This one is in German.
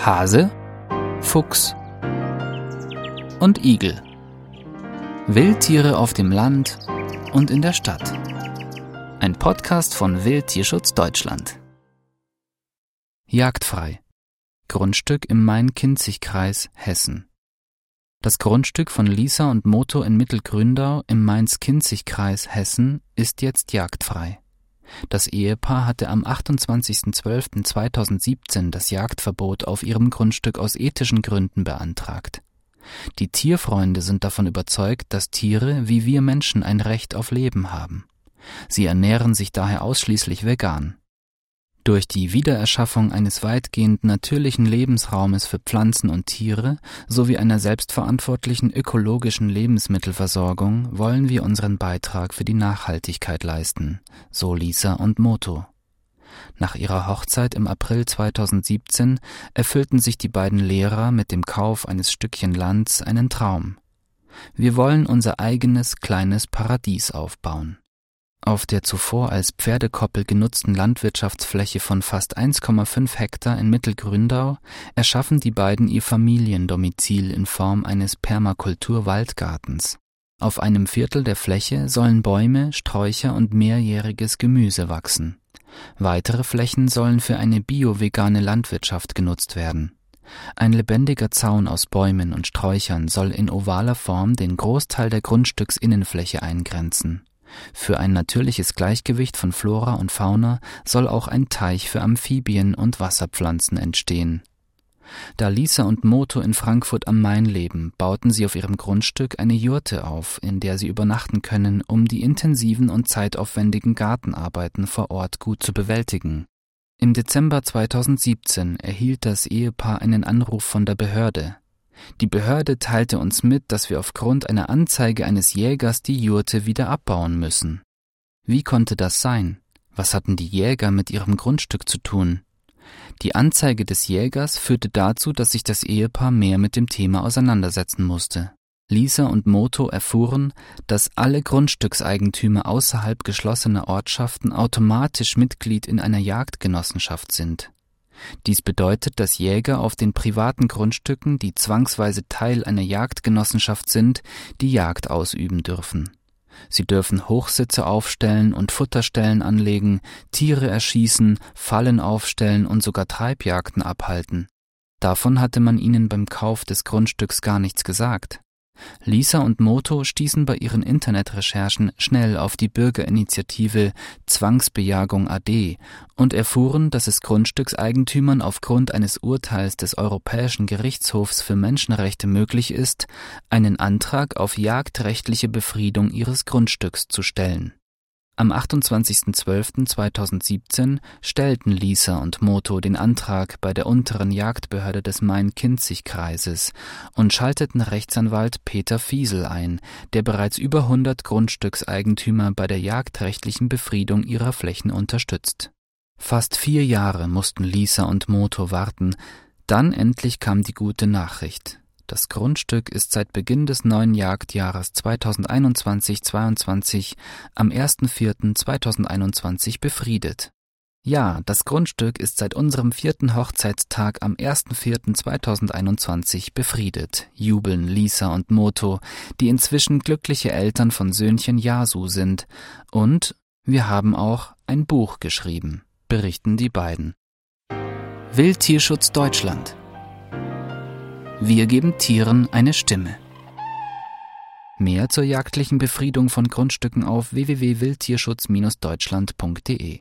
Hase, Fuchs und Igel. Wildtiere auf dem Land und in der Stadt. Ein Podcast von Wildtierschutz Deutschland. Jagdfrei. Grundstück im Main-Kinzig-Kreis, Hessen. Das Grundstück von Lisa und Moto in Mittelgründau im Mainz-Kinzig-Kreis, Hessen ist jetzt jagdfrei. Das Ehepaar hatte am 28.12.2017 das Jagdverbot auf ihrem Grundstück aus ethischen Gründen beantragt. Die Tierfreunde sind davon überzeugt, dass Tiere wie wir Menschen ein Recht auf Leben haben. Sie ernähren sich daher ausschließlich vegan. Durch die Wiedererschaffung eines weitgehend natürlichen Lebensraumes für Pflanzen und Tiere sowie einer selbstverantwortlichen ökologischen Lebensmittelversorgung wollen wir unseren Beitrag für die Nachhaltigkeit leisten, so Lisa und Moto. Nach ihrer Hochzeit im April 2017 erfüllten sich die beiden Lehrer mit dem Kauf eines Stückchen Lands einen Traum. Wir wollen unser eigenes kleines Paradies aufbauen. Auf der zuvor als Pferdekoppel genutzten Landwirtschaftsfläche von fast 1,5 Hektar in Mittelgründau erschaffen die beiden ihr Familiendomizil in Form eines Permakultur-Waldgartens. Auf einem Viertel der Fläche sollen Bäume, Sträucher und mehrjähriges Gemüse wachsen. Weitere Flächen sollen für eine bio-vegane Landwirtschaft genutzt werden. Ein lebendiger Zaun aus Bäumen und Sträuchern soll in ovaler Form den Großteil der Grundstücksinnenfläche eingrenzen. Für ein natürliches Gleichgewicht von Flora und Fauna soll auch ein Teich für Amphibien und Wasserpflanzen entstehen. Da Lisa und Moto in Frankfurt am Main leben, bauten sie auf ihrem Grundstück eine Jurte auf, in der sie übernachten können, um die intensiven und zeitaufwendigen Gartenarbeiten vor Ort gut zu bewältigen. Im Dezember 2017 erhielt das Ehepaar einen Anruf von der Behörde. Die Behörde teilte uns mit, dass wir aufgrund einer Anzeige eines Jägers die Jurte wieder abbauen müssen. Wie konnte das sein? Was hatten die Jäger mit ihrem Grundstück zu tun? Die Anzeige des Jägers führte dazu, dass sich das Ehepaar mehr mit dem Thema auseinandersetzen musste. Lisa und Moto erfuhren, dass alle Grundstückseigentümer außerhalb geschlossener Ortschaften automatisch Mitglied in einer Jagdgenossenschaft sind. Dies bedeutet, dass Jäger auf den privaten Grundstücken, die zwangsweise Teil einer Jagdgenossenschaft sind, die Jagd ausüben dürfen. Sie dürfen Hochsitze aufstellen und Futterstellen anlegen, Tiere erschießen, Fallen aufstellen und sogar Treibjagden abhalten. Davon hatte man ihnen beim Kauf des Grundstücks gar nichts gesagt. Lisa und Moto stießen bei ihren Internetrecherchen schnell auf die Bürgerinitiative Zwangsbejagung AD und erfuhren, dass es Grundstückseigentümern aufgrund eines Urteils des Europäischen Gerichtshofs für Menschenrechte möglich ist, einen Antrag auf jagdrechtliche Befriedung ihres Grundstücks zu stellen am 28.12.2017 stellten Lisa und Moto den Antrag bei der unteren Jagdbehörde des Main-Kinzig-Kreises und schalteten Rechtsanwalt Peter Fiesel ein, der bereits über 100 Grundstückseigentümer bei der jagdrechtlichen Befriedung ihrer Flächen unterstützt. Fast vier Jahre mussten Lisa und Moto warten, dann endlich kam die gute Nachricht. Das Grundstück ist seit Beginn des neuen Jagdjahres 2021-22 am 1.4.2021 befriedet. Ja, das Grundstück ist seit unserem vierten Hochzeitstag am 1.4.2021 befriedet, jubeln Lisa und Moto, die inzwischen glückliche Eltern von Söhnchen Yasu sind, und wir haben auch ein Buch geschrieben, berichten die beiden. Wildtierschutz Deutschland wir geben Tieren eine Stimme. Mehr zur jagdlichen Befriedung von Grundstücken auf www.wildtierschutz-deutschland.de